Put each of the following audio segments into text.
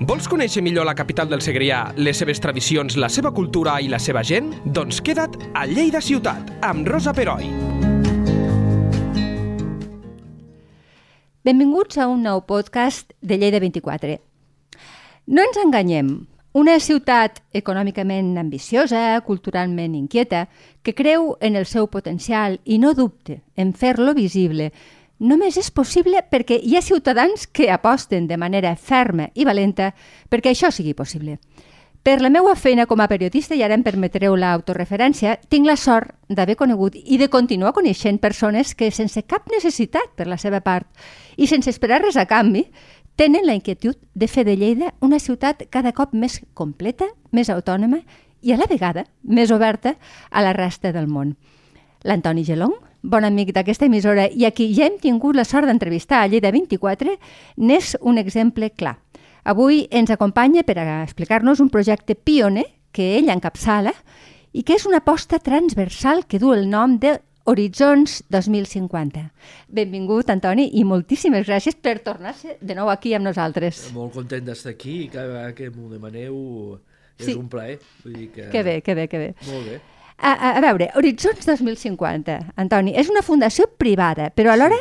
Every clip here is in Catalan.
Vols conèixer millor la capital del Segrià, les seves tradicions, la seva cultura i la seva gent? Doncs queda't a Lleida Ciutat, amb Rosa Peroi. Benvinguts a un nou podcast de Lleida 24. No ens enganyem, una ciutat econòmicament ambiciosa, culturalment inquieta, que creu en el seu potencial i no dubte en fer-lo visible, només és possible perquè hi ha ciutadans que aposten de manera ferma i valenta perquè això sigui possible. Per la meva feina com a periodista, i ara em permetreu l'autoreferència, tinc la sort d'haver conegut i de continuar coneixent persones que, sense cap necessitat per la seva part i sense esperar res a canvi, tenen la inquietud de fer de Lleida una ciutat cada cop més completa, més autònoma i a la vegada més oberta a la resta del món. L'Antoni Gelong, bon amic d'aquesta emissora i a qui ja hem tingut la sort d'entrevistar a Lleida 24, n'és un exemple clar. Avui ens acompanya per a explicar-nos un projecte pioner que ell encapçala i que és una aposta transversal que du el nom de Horitzons 2050. Benvingut, Antoni, i moltíssimes gràcies per tornar-se de nou aquí amb nosaltres. Molt content d'estar aquí i cada vegada que m'ho demaneu és Sí. un plaer. Vull dir que... Que bé, que bé, que bé. Molt bé. A, a, a veure, Horitzons 2050, Antoni, és una fundació privada, però alhora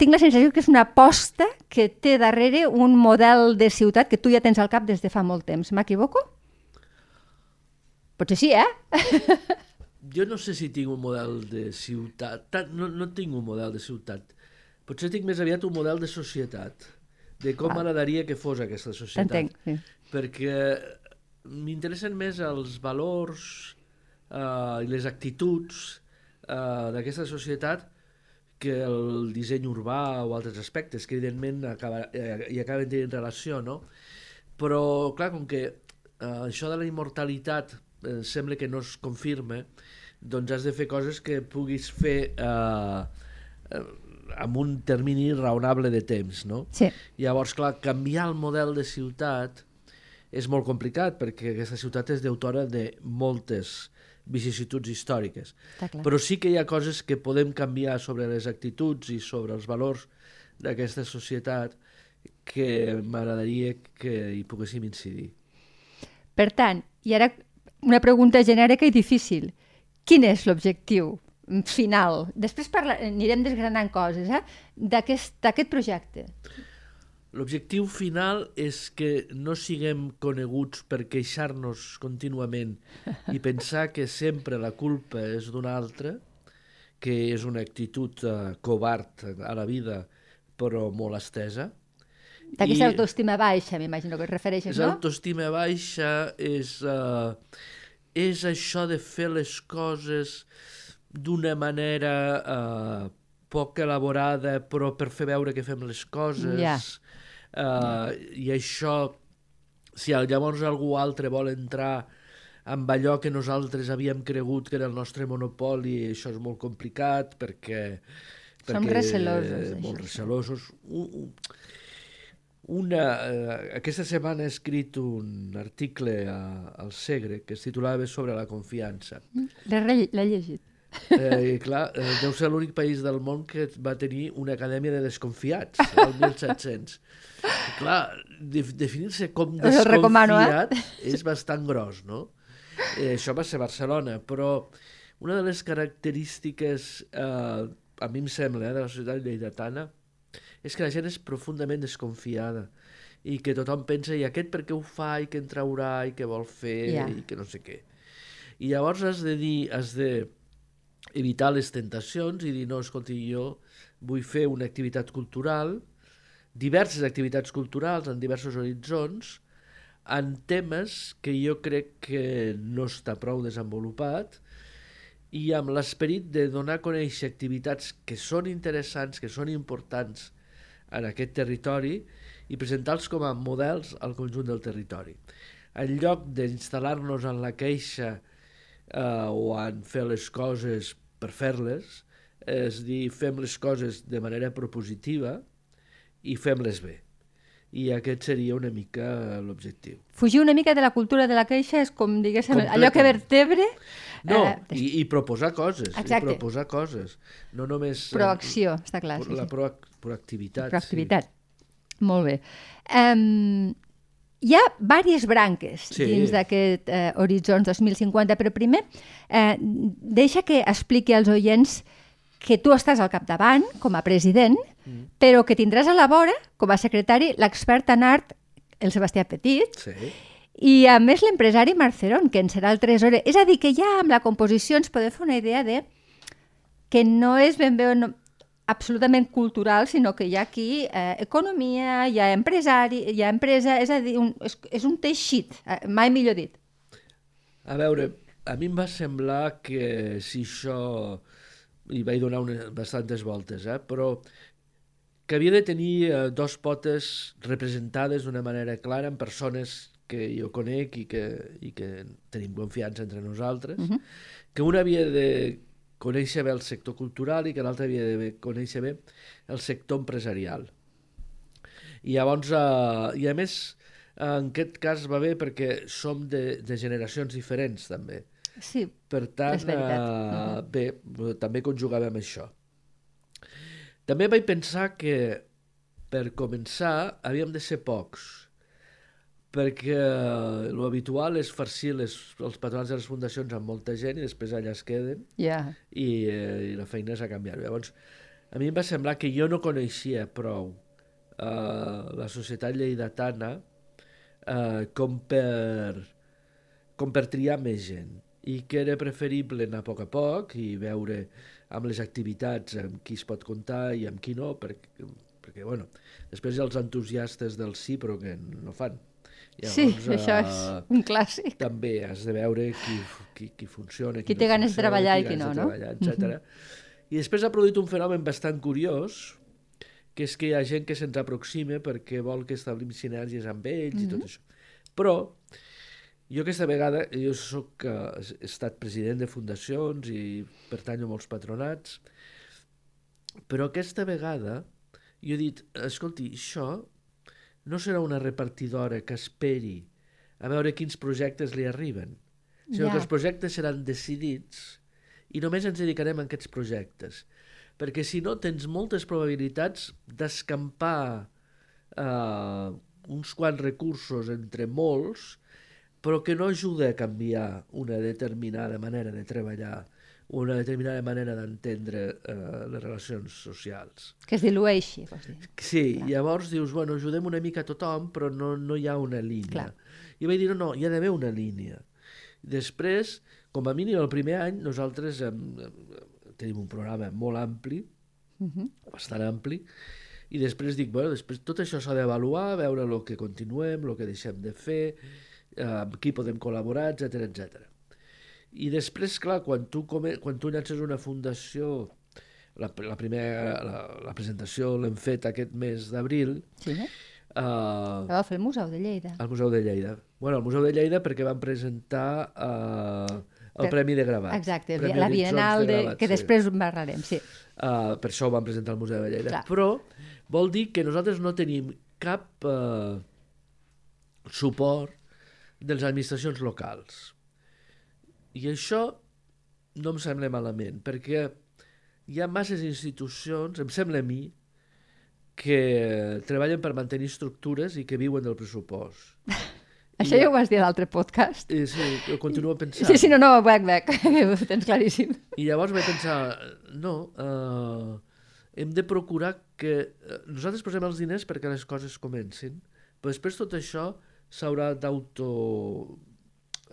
tinc la sensació que és una aposta que té darrere un model de ciutat que tu ja tens al cap des de fa molt temps. M'equivoco? Potser sí, eh? Jo no sé si tinc un model de ciutat. No, no tinc un model de ciutat. Potser tinc més aviat un model de societat. De com m'agradaria que fos aquesta societat. T'entenc. Sí. Perquè m'interessen més els valors eh, i les actituds eh, d'aquesta societat que el disseny urbà o altres aspectes, que evidentment acaba, eh, hi acaben tenint relació, no? Però, clar, com que eh, això de la immortalitat eh, sembla que no es confirma, doncs has de fer coses que puguis fer eh, eh, amb un termini raonable de temps, no? sí. Llavors, clar, canviar el model de ciutat és molt complicat perquè aquesta ciutat és deutora de moltes vicissituds històriques. Però sí que hi ha coses que podem canviar sobre les actituds i sobre els valors d'aquesta societat que m'agradaria que hi poguéssim incidir. Per tant, i ara una pregunta genèrica i difícil. Quin és l'objectiu final? Després parla, anirem desgranant coses, eh? d'aquest projecte. L'objectiu final és que no siguem coneguts per queixar-nos contínuament i pensar que sempre la culpa és d'un altre, que és una actitud uh, covard a la vida, però molt estesa. D'aquesta autoestima baixa, m'imagino que et refereixes, no? autoestima baixa, és, uh, és això de fer les coses d'una manera uh, poc elaborada, però per fer veure que fem les coses. Uh, I això, si llavors algú altre vol entrar amb allò que nosaltres havíem cregut que era el nostre monopoli, això és molt complicat perquè... Som perquè, recelosos, eh, Molt recelosos. Un, un, una, eh, aquesta setmana he escrit un article a, al Segre que es titulava sobre la confiança. L'he llegit. Eh, I clar, eh, deu ser l'únic país del món que va tenir una acadèmia de desconfiats, el 1700. I clar, de, definir-se com recomano, eh? desconfiat és bastant gros, no? Eh, això va ser Barcelona, però una de les característiques, eh, a mi em sembla, eh, de la societat lleidatana, és que la gent és profundament desconfiada i que tothom pensa, i aquest per què ho fa, i què en traurà, i què vol fer, Ja. i que no sé què. I llavors has de dir, has de evitar les tentacions i dir, no, escolti, jo vull fer una activitat cultural, diverses activitats culturals en diversos horitzons, en temes que jo crec que no està prou desenvolupat i amb l'esperit de donar a conèixer activitats que són interessants, que són importants en aquest territori i presentar-los com a models al conjunt del territori. En lloc d'instal·lar-nos en la queixa eh, o en fer les coses per fer-les, és dir, fem les coses de manera propositiva i fem-les bé. I aquest seria una mica l'objectiu. Fugir una mica de la cultura de la queixa és com, diguéssim, allò que vertebre... No, eh, i, i proposar coses, Exacte. i proposar coses. No només... eh, Proacció, està clar. Sí, la sí. proac proactivitat. Proactivitat. Molt bé. Um, hi ha diverses branques Sí. dins d'aquest eh, Horitzons 2050, però primer eh, deixa que expliqui als oients que tu estàs al capdavant com a president, mm. però que tindràs a la vora, com a secretari, l'expert en art, el Sebastià Petit, Sí. i a més l'empresari Marceron, que en serà el tresorer. És a dir, que ja amb la composició ens podem fer una idea de que no és ben bé no, absolutament cultural, sinó que hi ha aquí eh, economia, hi ha empresari, hi ha empresa, és a dir, un, és, és un teixit, eh, mai millor dit. A veure, a mi em va semblar que si això... Hi vaig donar una, bastantes voltes, eh? però que havia de tenir eh, dos potes representades d'una manera clara en persones que jo conec i que, i que tenim confiança entre nosaltres, uh -huh. que una havia de conèixer bé el sector cultural i que l'altra havia de conèixer bé el sector empresarial. I llavors, eh, i a més, en aquest cas va bé perquè som de, de generacions diferents també. Sí, Per tant, És veritat. uh, bé, també conjugàvem això. També vaig pensar que per començar havíem de ser pocs, perquè lo habitual és farcir les, els patronats de les fundacions amb molta gent i després allà es queden ja. i, eh, i la feina és a canviar. Llavors, a mi em va semblar que jo no coneixia prou eh, la societat lleidatana eh, com, per, com per triar més gent i que era preferible anar a poc a poc i veure amb les activitats amb qui es pot comptar i amb qui no, perquè, perquè bueno, després hi ha els entusiastes del sí però que no fan. Sí, això és eh, un clàssic. també has de veure qui, qui, qui funciona, Qui no té ganes de funciona, treballar i qui ganes no, de no? etc. I després ha produït un fenomen bastant curiós, que és que hi ha gent que se'ns aproxima perquè vol que establim sinergies amb ells i tot això. Però jo aquesta vegada, jo soc, eh, he estat president de fundacions i pertanyo a molts patronats, però aquesta vegada jo he dit, escolti, això no serà una repartidora que esperi a veure quins projectes li arriben, sinó Ja. que els projectes seran decidits i només ens dedicarem a aquests projectes. Perquè si no tens moltes probabilitats d'escampar eh, uns quants recursos entre molts, però que no ajuda a canviar una determinada manera de treballar, una determinada manera d'entendre eh, les relacions socials. Que es dilueixi, vols dir. Sí, llavors dius, bueno, ajudem una mica a tothom, però no, no hi ha una línia. Clar. I vaig dir, no, no, hi ha d'haver una línia. Després, com a mínim el primer any, nosaltres em, tenim un programa molt ampli, Uh -huh. bastant ampli, i després dic, bueno, després tot això s'ha d'avaluar, veure el que continuem, el que deixem de fer, eh, amb qui podem col·laborar, etc etc. I després, clar, quan tu, come, quan tu llances una fundació, la, la primera, la, la presentació l'hem fet aquest mes d'abril, Sí, eh? eh, La va fer el Museu de Lleida. al Museu de Lleida. Bueno, al Museu de Lleida perquè van presentar eh, el Per- Premi de Gravat. Exacte, Premi la Bienal, de, Gravat, que sí. després en parlarem, sí. Uh, per això ho vam presentar al Museu de Lleida. Clar. Però vol dir que nosaltres no tenim cap uh, suport de les administracions locals. I això no em sembla malament, perquè hi ha masses institucions, em sembla a mi, que treballen per mantenir estructures i que viuen del pressupost. Això ja ho vas dir a l'altre podcast. I sí, ho continuo pensant. Sí, sí, no, no, back, back, ho tens claríssim. I llavors vaig pensar, no, eh, hem de procurar que... eh, Nosaltres posem els diners perquè les coses comencin, però després tot això s'haurà d'auto...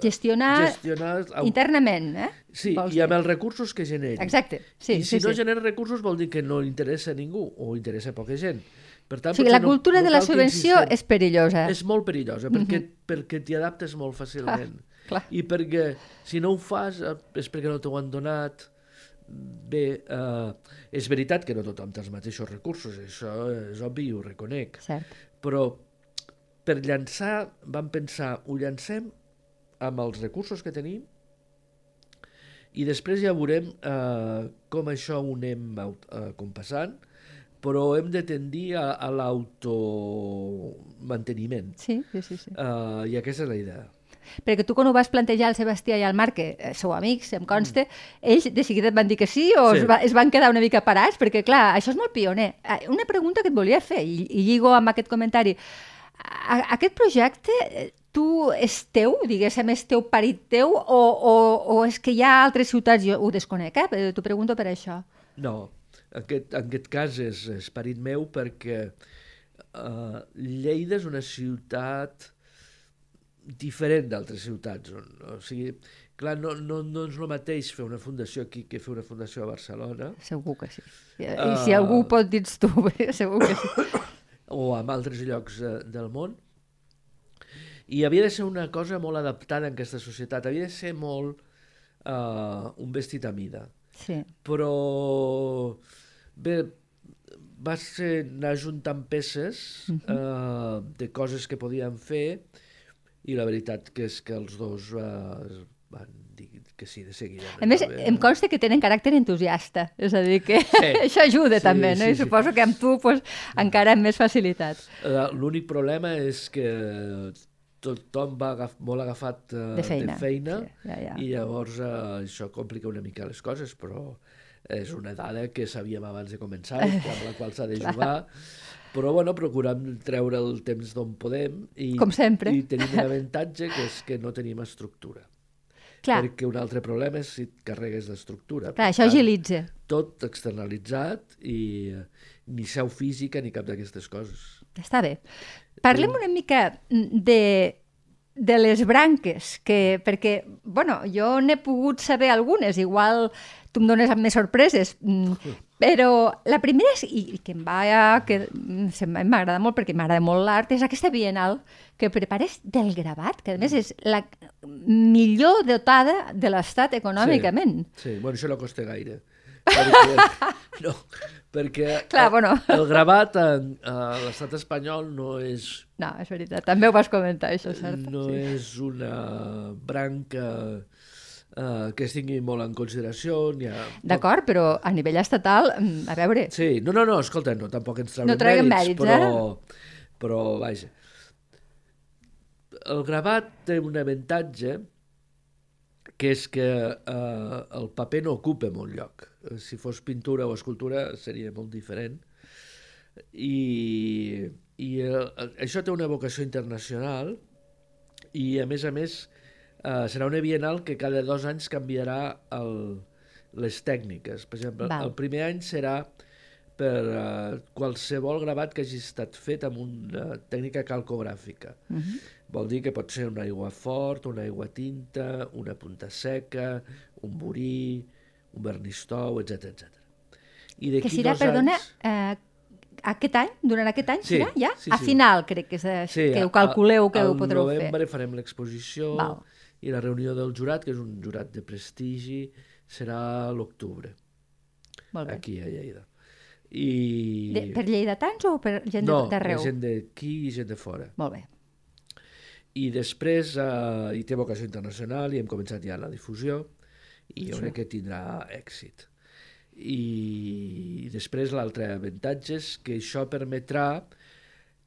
Gestionar gestionar au- internament, eh? Sí, vols i amb dir. els recursos que generi. Exacte, sí, I si sí, no sí. genera recursos vol dir que no interessa a ningú o interessa a poca gent. Per tant, O sigui, la cultura de la cal que subvenció és perillosa. És molt perillosa, perquè, perquè t'hi adaptes molt fàcilment. clar. I perquè si no ho fas eh, és perquè no t'ho han donat. Bé, eh, és veritat que no tothom té els mateixos recursos, això és obvi i ho reconec. Cert. Però per llançar, vam pensar, ho llancem amb els recursos que tenim i després ja veurem eh, com això ho anem eh, compassant, però hem de tendir a, a l'automanteniment. Sí, sí, sí, sí. Uh, I aquesta és la idea. Perquè tu quan ho vas plantejar al Sebastià i al Marc, que eh, sou amics, em consta, ells de seguida et van dir que sí o Sí. Es, va, es van quedar una mica parats? Perquè, clar, això és molt pioner. Ah, Una pregunta que et volia fer, i, i lligo amb aquest comentari. a, aquest projecte, eh, tu és teu, diguéssim, és teu parit teu, o, o, o és que hi ha altres ciutats, jo ho desconec, eh? t'ho pregunto per això. No, aquest, en aquest cas és, és parit meu perquè uh, Lleida és una ciutat diferent d'altres ciutats. On, o sigui, clar, no, no, no és el mateix fer una fundació aquí que fer una fundació a Barcelona. Segur que sí. I, uh, i si algú pot dir tu, segur que sí. O en altres llocs uh, del món. I havia de ser una cosa molt adaptada en aquesta societat, havia de ser molt uh, un vestit a mida. Sí. Però, bé, va ser anar juntant peces uh -huh. uh, de coses que podíem fer i la veritat que és que els dos uh, van dir que sí, de seguida. A més, bé. em consta que tenen caràcter entusiasta, és a dir, que Sí. això ajuda Sí, també, no? sí, I sí. suposo que amb tu pues, encara amb més facilitat. Uh, L'únic problema és que tothom va agaf molt agafat uh, De feina. de feina Sí, ja, ja. i llavors uh, això complica una mica les coses, però és una dada que sabíem abans de començar amb la qual s'ha de jugar. Però bueno, procurem treure el temps d'on podem i, Com sempre. i tenim un avantatge que és que no tenim estructura. Clar, Perquè un altre problema és si et carregues d'estructura. clar això tant, agilitza. Tot externalitzat i eh, ni seu física ni cap d'aquestes coses. Està bé. Parlem una mica de, de les branques, que, perquè, bueno, jo n'he pogut saber algunes, igual tu em dones més sorpreses, mm, però la primera, és, i, que em va, que mm, m'agrada molt perquè m'agrada molt l'art, és aquesta bienal que prepares del gravat, que a més és la millor dotada de l'estat econòmicament. Sí, sí. bueno, això no costa gaire. Perquè, no, perquè Clar, bueno. el gravat en, a l'estat espanyol no és, No, és veritat, també ho vas comentar, això, cert? no és una branca uh, que es tingui molt en consideració. Ni a... D'acord, però a nivell estatal, mm, a veure, Sí, no, no, no, escolta, no, tampoc ens traurem No traguem mèrits, mèrits, eh? però, però, vaja. El gravat té un avantatge que és que eh, el paper no ocupa molt lloc. Eh, Si fos pintura o escultura seria molt diferent. I, i el, això té una vocació internacional i, a més a més, eh, serà una bienal que cada dos anys canviarà el, les tècniques. Per exemple, Val. el primer any serà per uh, qualsevol gravat que hagi estat fet amb una tècnica calcogràfica. Uh Mhm. -huh. Vol dir que pot ser un aigua fort, una aigua tinta, una punta seca, un borí, un vernistou, etc etc. I que d'aquí serà, dos perdona, anys... eh, aquest any, durant aquest any, Sí, serà ja? sí, a sí. final, crec que, és, sí, que ho calculeu, que al ho podreu fer. novembre farem l'exposició i la reunió del jurat, que és un jurat de prestigi, serà a l'octubre, Molt bé. aquí a Lleida. I... De, per lleidatans o per gent no, d'arreu? gent d'aquí i gent de fora. Molt bé. I després eh, hi té vocació internacional i hem començat ja la difusió i jo crec que tindrà èxit. I després l'altre avantatge és que això permetrà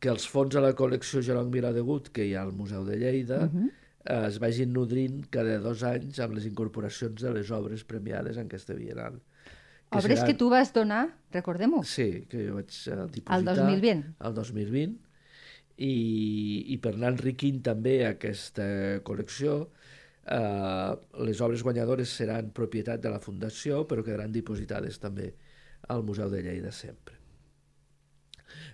que els fons a la col·lecció Jerome Viladegut, que hi ha al Museu de Lleida, uh -huh. eh, es vagin nodrint cada dos anys amb les incorporacions de les obres premiades en aquesta Bienal. Obres que tu vas donar, recordem-ho, Sí, que jo vaig uh, dipositar... el 2020. El 2020. I, i per anar enriquint també aquesta col·lecció, eh, les obres guanyadores seran propietat de la Fundació, però quedaran dipositades també al Museu de Lleida sempre.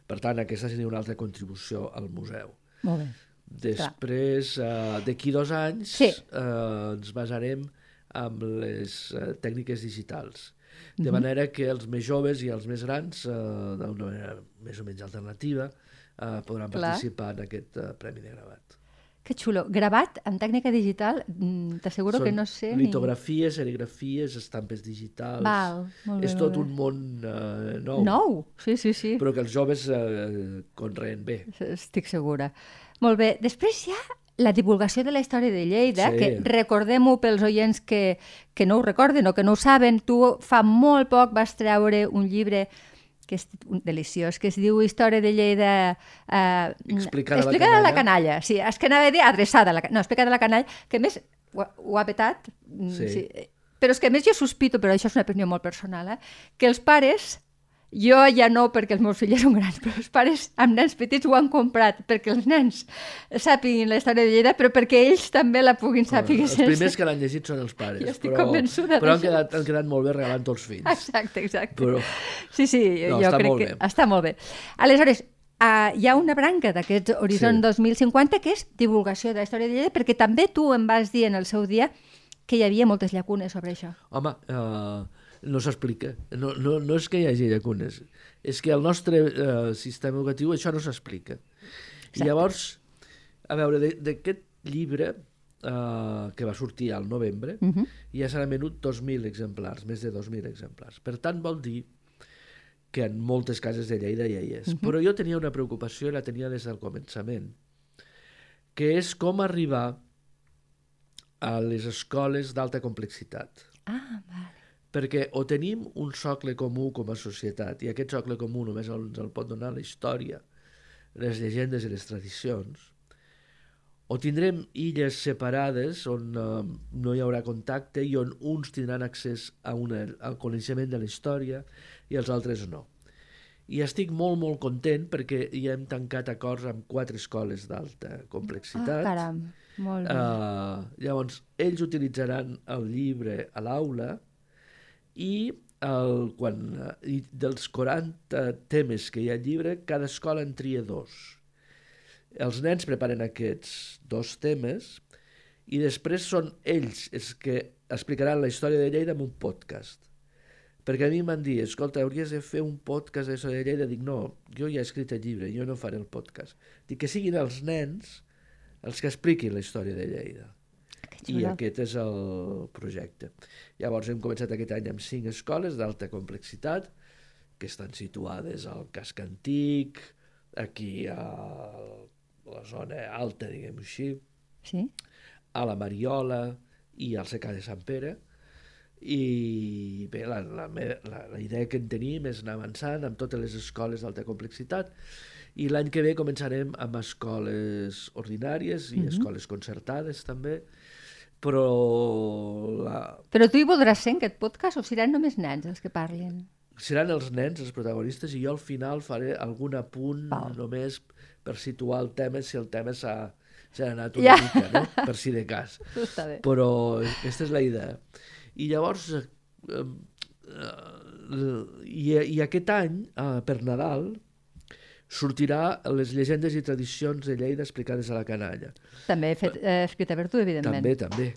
Per tant, aquesta seria una altra contribució al museu. Molt bé. Després, eh, d'aquí dos anys, Sí. eh, ens basarem amb les eh, tècniques digitals. Mhm. De manera que els més joves i els més grans, eh, d'una manera més o menys alternativa, eh, podran Clar. participar en aquest eh, Premi de Gravat. Que xulo. Gravat en tècnica digital, mm, t'asseguro que no sé litografies, serigrafies, estampes digitals... Val, molt bé, És tot un món eh, nou, ni... Nou, sí, sí, sí. però que els joves eh, conreen bé. Estic segura. Molt bé. Després ha la divulgació de la història de Lleida, Sí. que recordem-ho pels oients que, que no ho recorden o que no ho saben. Tu fa molt poc vas treure un llibre que és un deliciós, que es diu Història de Lleida... Eh, Explicada a la explicada a la canalla. canalla. Sí, és que anava a dir adreçada a la, ca- no, explicada a la canalla, que més ho, ho ha petat. mm, Sí. Però és que a més jo sospito, però això és una opinió molt personal, eh, que els pares Jo ja no, perquè els meus fills són grans, però els pares amb nens petits ho han comprat perquè els nens sàpiguin la història de Lleida, però perquè ells també la puguin saber. els primers que l'han llegit són els pares. Jo estic però, convençuda Però han quedat, han quedat molt bé regalant els fills. Exacte, exacte. Però- Sí, sí, No, jo crec que bé. està molt bé. Aleshores, uh, hi ha una branca d'aquest Horizon Sí. 2050 que és divulgació de la història de Lleida, perquè també tu em vas dir en el seu dia que hi havia moltes llacunes sobre això. Home, uh, no s'explica. No, no, no és que hi hagi llacunes. És que al nostre uh, sistema educatiu això no s'explica. I llavors, a veure, de- d'aquest llibre uh, que va sortir al novembre, uh -huh. ja s'han venut 2.000 exemplars, més de 2.000 exemplars. Per tant, vol dir que en moltes cases de Lleida ja hi és. Uh -huh. Però jo tenia una preocupació la tenia des del començament, que és com arribar a les escoles d'alta complexitat Ah, vale. Perquè o tenim un socle comú com a societat i aquest socle comú només ens el pot donar la història, les llegendes i les tradicions, o tindrem illes separades on eh, no hi haurà contacte i on uns tindran accés a una, al coneixement de la història i els altres no. I estic molt, molt content perquè ja hem tancat acords amb quatre escoles d'alta Ah, complexitat. caram, molt bé. Uh, llavors, ells utilitzaran el llibre a l'aula i, el, quan, eh, i dels 40 temes que hi ha al llibre, cada escola en tria dos. Els nens preparen aquests dos temes i després són ells els que explicaran la història de Lleida en un podcast. Perquè a mi m'han dit, escolta, hauries de fer un podcast de Lleida. Dic, no, jo ja he escrit el llibre, jo no faré el podcast. Dic que siguin els nens els que expliquin la història de Lleida. I aquest és el projecte. Llavors hem començat aquest any amb cinc escoles d'alta complexitat que estan situades al casc antic, aquí a la zona alta, diguem-ho així, Sí? a la Mariola i al Secà de Sant Pere. I bé, la, la, la, la idea que en tenim és anar avançant amb totes les escoles d'alta complexitat i l'any que ve començarem amb escoles ordinàries i escoles concertades també, però la, Però tu hi voldràs ser en aquest podcast o seran només nens els que parlin? seran els nens els protagonistes i jo al final faré algun apunt Val. només per situar el tema si el tema s'ha anat Ja. una mica, no? per si de cas. Però aquesta és la idea. I llavors, eh, eh, i, i aquest any, eh, per Nadal, sortirà les llegendes i tradicions de Lleida explicades a la canalla. També fet, eh, escrita per tu, evidentment. També, també.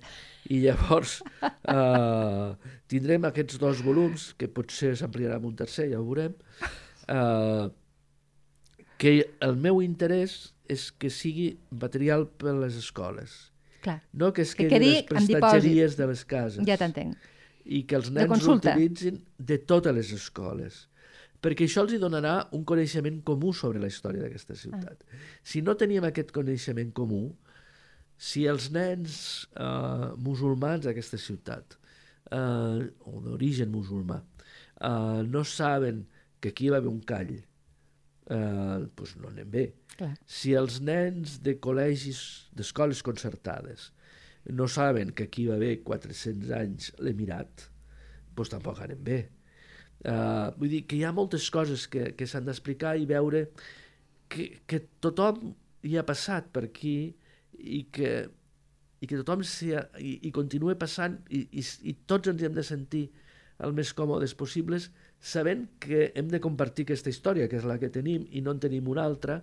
I llavors eh, tindrem aquests dos volums, que potser s'ampliarà amb un tercer, ja ho veurem, eh, que el meu interès és que sigui material per a les escoles. Clar, No que es Que quedi les prestatgeries de les cases. ja t'entenc. I que els nens l'utilitzin de totes les escoles. Perquè això els hi donarà un coneixement comú sobre la història d'aquesta ciutat. Ah. Si no teníem aquest coneixement comú, si els nens eh, musulmans d'aquesta ciutat, eh, o d'origen musulmà, eh, no saben que aquí hi va haver un call, eh, doncs no anem bé. Clar. Si els nens de col·legis, d'escoles concertades, no saben que aquí va haver 400 anys l'Emirat, doncs tampoc anem bé. Uh, vull dir que hi ha moltes coses que, que s'han d'explicar i veure que, que tothom hi ha passat per aquí i que, i que tothom s'hi ha, i, i continua passant i, i, i tots ens hi hem de sentir el més còmodes possibles sabent que hem de compartir aquesta història, que és la que tenim i no en tenim una altra,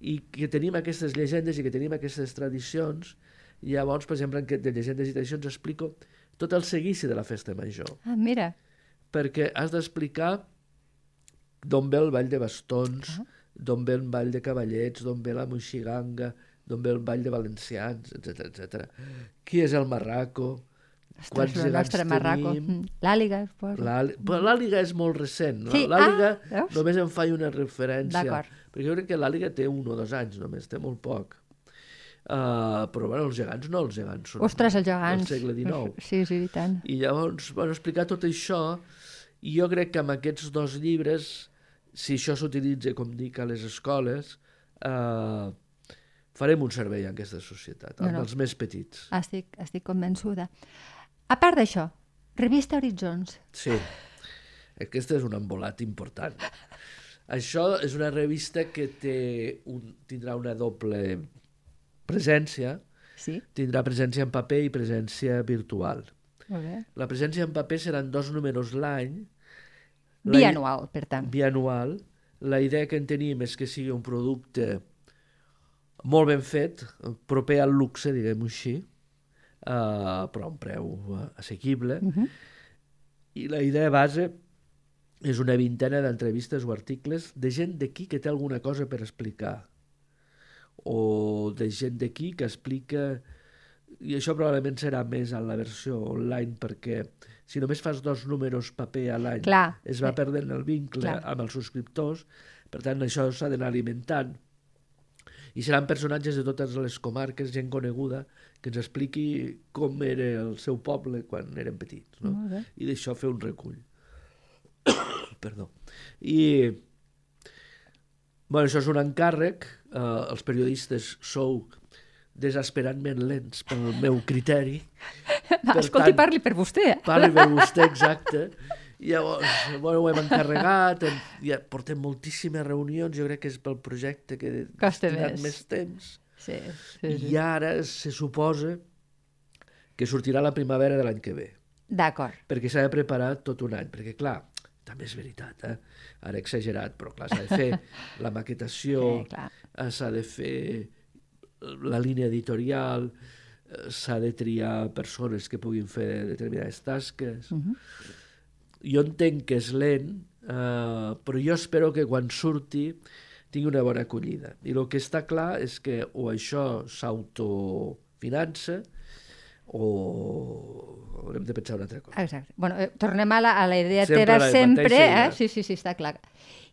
i que tenim aquestes llegendes i que tenim aquestes tradicions, i llavors, per exemple, en de llegendes i tradicions explico tot el seguici de la festa major, Ah, mira, perquè has d'explicar d'on ve el ball de bastons, Ah. d'on ve el ball de cavallets, d'on ve la moixiganga, d'on ve el ball de valencians, etc etc. Qui és el marraco? ostres, el nostre marraco. Mm. L'àliga, posa. L'àli- però L'àliga és molt recent. no? Sí, L'àliga ah, veus? només em faig una referència. Perquè jo crec que l'àliga té un o dos anys només, té molt poc. Uh, però bueno, els gegants no, els gegants són Ostres, els gegants. del segle XIX. Sí, sí, i tant. I llavors, bueno, explicar tot això, i jo crec que amb aquests dos llibres, si això s'utilitza, com dic, a les escoles, eh, farem un servei a aquesta societat, No, amb no. els més petits. Estic, estic convençuda. A part d'això, revista Horitzons. Sí. Aquesta és un embolat important. Això és una revista que té un, tindrà una doble presència, Sí? tindrà presència en paper i presència virtual. Molt bé. La presència en paper seran dos números l'any. Bianual, per tant. Bianual. La idea que en tenim és que sigui un producte molt ben fet, proper al luxe, diguem-ho així, uh, però a un preu assequible. Uh -huh. I la idea base és una vintena d'entrevistes o articles de gent d'aquí que té alguna cosa per explicar o de gent d'aquí que explica i això probablement serà més en la versió online perquè si només fas dos números paper a l'any es va perdent el vincle clar. amb els subscriptors per tant això s'ha d'anar alimentant i seran personatges de totes les comarques, gent coneguda, que ens expliqui com era el seu poble quan eren petits. No? I d'això fer un recull. Perdó. I bueno, això és un encàrrec. Eh, els periodistes sou desesperantment lents pel meu criteri. Va, escolti, tant- parli per vostè. Eh? Parli per vostè, exacte. I llavors, bueno, ho hem encarregat, hem, ja portem moltíssimes reunions, jo crec que és pel projecte que ha més. més temps. Sí, sí, sí. I ara se suposa que sortirà la primavera de l'any que ve, D'acord. perquè s'ha de preparar tot un any, perquè clar, també és veritat, eh? ara he exagerat, però clar, s'ha de fer la maquetació, Sí, eh, s'ha de fer la línia editorial, eh, s'ha de triar persones que puguin fer determinades tasques. Uh -huh. Jo entenc que és lent, eh, però jo espero que quan surti tingui una bona acollida. I el que està clar és que o això s'autofinança o haurem de pensar una altra cosa. Exacte. Bueno, eh, tornem a la, a la idea Sempre teva la sempre, eh? Sí, sí, sí, està clar.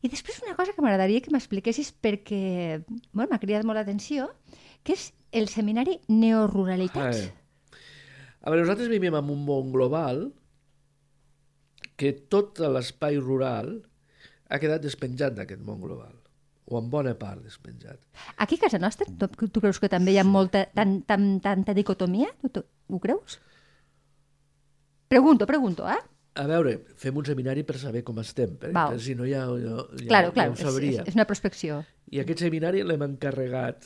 I després una cosa que m'agradaria que m'expliquessis perquè bueno, m'ha cridat molt l'atenció, que és el seminari Neoruralitats. Eh. A veure, nosaltres vivim en un món global que tot l'espai rural ha quedat despenjat d'aquest món global, o en bona part despenjat. Aquí a casa nostra, tu, tu creus que també hi ha molta, tan, tan, tanta dicotomia? Tu, tu, ho creus? Pregunto, pregunto, eh? A veure, fem un seminari per saber com estem, perquè Val. si no ja, ja, ja, claro, ja claro, ho sabria. és, és una prospecció. I aquest seminari l'hem encarregat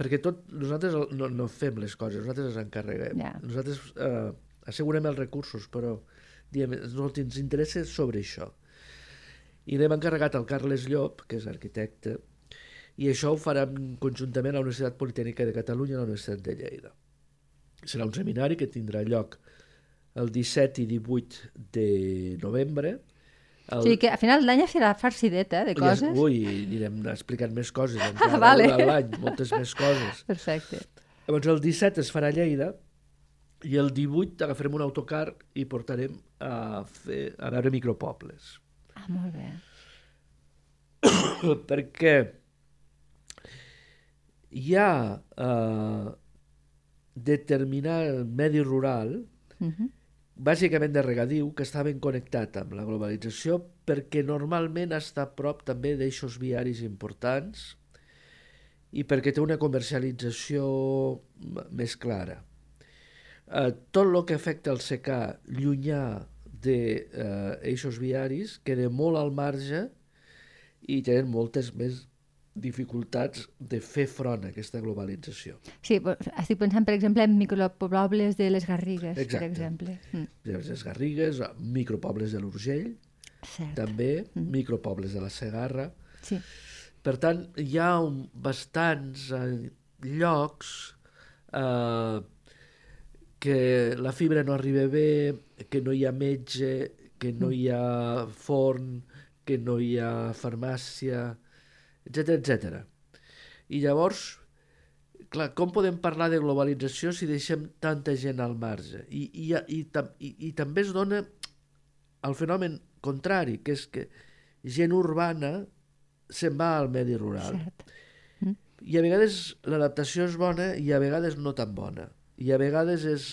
perquè tot, nosaltres no, no fem les coses, nosaltres les encarreguem. Ja. Nosaltres eh, assegurem els recursos, però diem, no ens interessa sobre això. I l'hem encarregat al Carles Llop, que és arquitecte, i això ho farem conjuntament a la Universitat Politècnica de Catalunya i a la Universitat de Lleida. Serà un seminari que tindrà lloc el 17 i 18 de novembre. El... O sigui que a final d'any serà farcideta de coses. Ja, ui, anirem explicant més coses encara Ah, vale. l'any, moltes més coses. Perfecte. Llavors el 17 es farà a Lleida i el 18 agafarem un autocar i portarem a, fer, a veure micropobles. Ah, molt bé. Perquè hi ha eh, determinat medi rural Uh -huh. Bàsicament de regadiu, que està ben connectat amb la globalització perquè normalment està a prop també d'eixos viaris importants i perquè té una comercialització més clara. Eh, tot el que afecta el secà llunyà d'eixos eh, viaris queda molt al marge i tenen moltes més dificultats de fer front a aquesta globalització. Sí, estic pensant, per exemple, en micropobles de les Garrigues, per Exacte. exemple. Mm. Les Garrigues, micropobles de l'Urgell, també micropobles de la Segarra. Sí. Per tant, hi ha un, bastants eh, llocs eh, que la fibra no arriba bé, que no hi ha metge, que no hi ha forn, que no hi ha farmàcia, etc etc. I llavors, clar, com podem parlar de globalització si deixem tanta gent al marge? I, i, i, i, i també es dona el fenomen contrari, que és que gent urbana se'n va al medi rural. Cert. I a vegades l'adaptació és bona i a vegades no tan bona. I a vegades és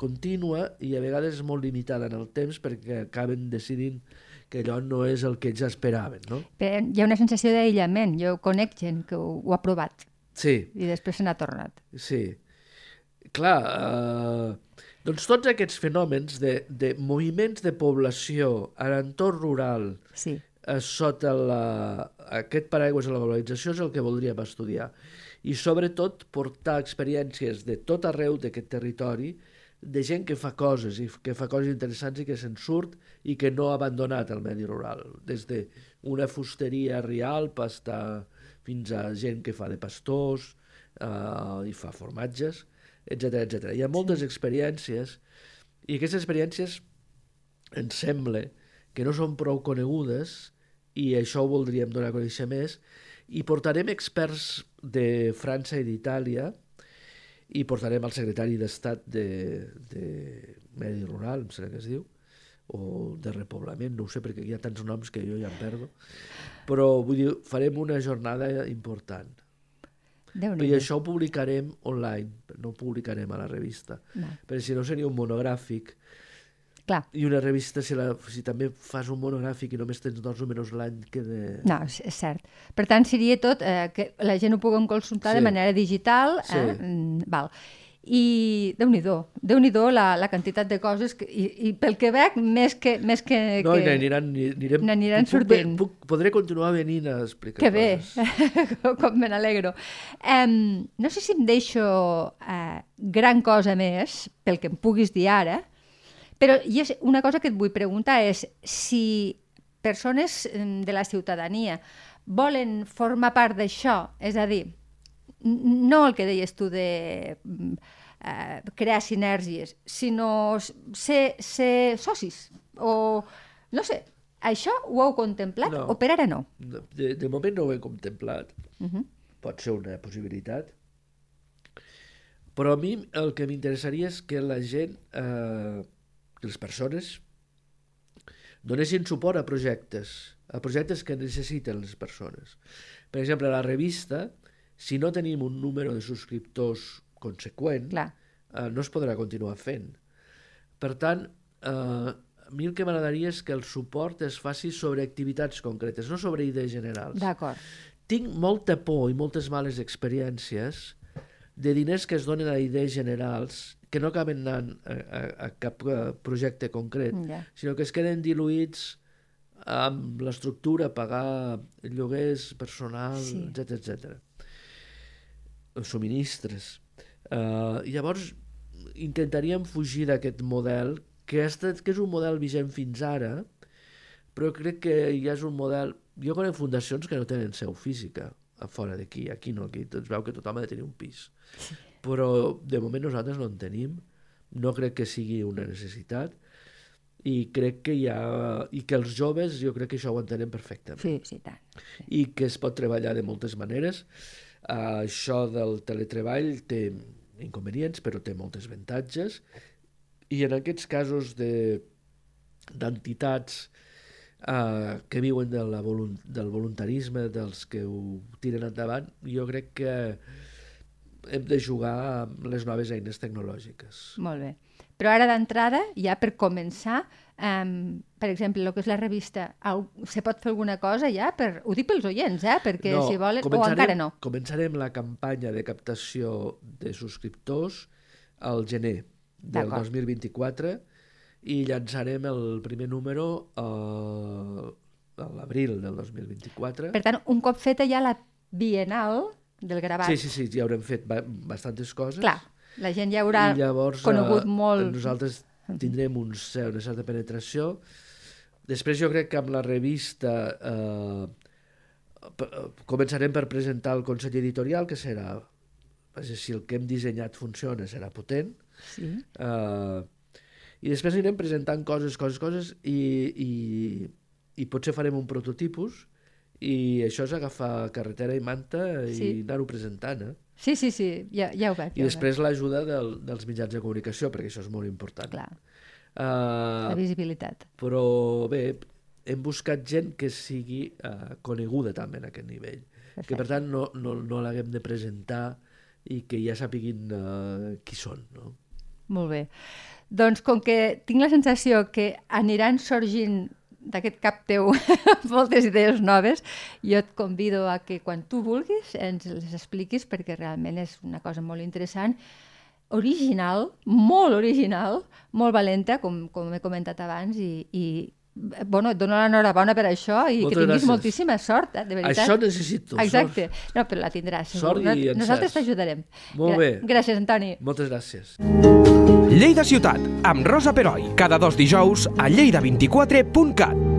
contínua i a vegades és molt limitada en el temps perquè acaben decidint que allò no és el que ells esperaven, no? Però hi ha una sensació d'aïllament. Jo conec gent que ho, ho ha provat Sí, i després se n'ha tornat. sí. clar, eh, doncs tots aquests fenòmens de, de moviments de població a l'entorn rural Sí. eh, sota la, aquest paraigües de la globalització és el que voldríem estudiar. I sobretot portar experiències de tot arreu d'aquest territori de gent que fa coses i que fa coses interessants i que se'n surt i que no ha abandonat el medi rural. Des de una fusteria a Rialp hasta fins a gent que fa de pastors eh, i fa formatges, etc etc. Hi ha moltes experiències i aquestes experiències ens sembla que no són prou conegudes i això ho voldríem donar a conèixer més i portarem experts de França i d'Itàlia i portarem el secretari d'Estat de, de Medi Rural, em sembla que es diu, o de repoblament, no ho sé perquè hi ha tants noms que jo ja em perdo, però vull dir, farem una jornada important. I això ho publicarem online, no ho publicarem a la revista, No. perquè si no seria un monogràfic Clar, i una revista, si, la, si també fas un monogràfic i només tens dos números l'any, que de... no, és, és cert. Per tant, seria tot eh, que la gent ho pugui consultar Sí. de manera digital. Sí. Eh? Mm, val. I déu nhi déu la, la quantitat de coses que, i, i pel que veig, més que... Més que, No, que... n'aniran, anirem, n'aniran puc, sortint. Puc, podré continuar venint a explicar Que bé, coses. com me n'alegro. Um, no sé si em deixo uh, gran cosa més, pel que em puguis dir ara, però i és una cosa que et vull preguntar és si persones de la ciutadania volen formar part d'això, és a dir, no el que deies tu de mm, eh, crear sinergies, sinó ser, ser socis, o no sé, això ho heu contemplat No. o per ara no? De, de moment no ho he contemplat. Uh -huh. Pot ser una possibilitat. Però a mi el que m'interessaria és que la gent, eh, les persones, donessin suport a projectes, a projectes que necessiten les persones. Per exemple, la revista, si no tenim un número de subscriptors conseqüent, Clar. eh, no es podrà continuar fent. Per tant, eh, a mi el que m'agradaria és que el suport es faci sobre activitats concretes, no sobre idees generals. D'acord. Tinc molta por i moltes males experiències de diners que es donen a idees generals que no acaben anant a, a, a cap eh, projecte concret, Ja. sinó que es queden diluïts amb l'estructura, pagar lloguers, personal, Sí. etc etc. Subministres. Uh, llavors, intentaríem fugir d'aquest model, que, ha estat, que és un model vigent fins ara, però crec que ja és un model... Jo conec fundacions que no tenen seu física a fora d'aquí, aquí no, aquí es veu que tothom ha de tenir un pis. Però de moment nosaltres no en tenim, no crec que sigui una necessitat i crec que hi ha... i que els joves jo crec que això ho entenem perfectament Sí, sí, tant. i que es pot treballar de moltes maneres. Això del teletreball té inconvenients, però té moltes avantatges. I en aquests casos de d'entitats uh, que viuen de la volun del voluntarisme, dels que ho tiren endavant, jo crec que hem de jugar amb les noves eines tecnològiques. Molt bé. Però ara d'entrada, ja per començar, um, per exemple, el que és la revista, se pot fer alguna cosa ja? Per, ho dic pels oients, eh? perquè si volen... O encara no. Començarem la campanya de captació de subscriptors al gener del D'acord. 2024 i llançarem el primer número eh, a l'abril del 2024. Per tant, un cop feta ja la bienal del gravat, Sí, sí, sí, ja haurem fet ba bastantes coses. clar, la gent ja haurà I llavors conegut eh, molt... nosaltres tindrem un, cer- una certa penetració. Després jo crec que amb la revista eh, eh, començarem per presentar el Consell Editorial, que serà, vaja, si el que hem dissenyat funciona, serà potent. Sí. Eh, I després anirem presentant coses, coses, coses, i, i, i potser farem un prototipus, i això és agafar carretera i manta i Sí. anar-ho presentant, eh? Sí, sí, sí, ja, ja ho veig. I ja ho després l'ajuda del, dels mitjans de comunicació, perquè això és molt important. Clar, Uh, la visibilitat. però bé, hem buscat gent que sigui uh, coneguda també en aquest nivell. Perfecte. Que per tant no, no, no l'haguem de presentar i que ja sàpiguin uh, qui són. No? Molt bé. Doncs com que tinc la sensació que aniran sorgint d'aquest cap teu moltes idees noves, jo et convido a que quan tu vulguis ens les expliquis perquè realment és una cosa molt interessant original, molt original, molt valenta, com, com he comentat abans, i, i bueno, et dono l'enhorabona per això i Moltes que tinguis gràcies. moltíssima sort, eh, de veritat. Això necessito. Exacte. No, però la tindràs. Sort i. Nosaltres t'ajudarem. Molt bé. Gràcies, Antoni. Sort. Moltes gràcies. Lleida Ciutat, amb Rosa Peroi, cada dos dijous a lleida24.cat.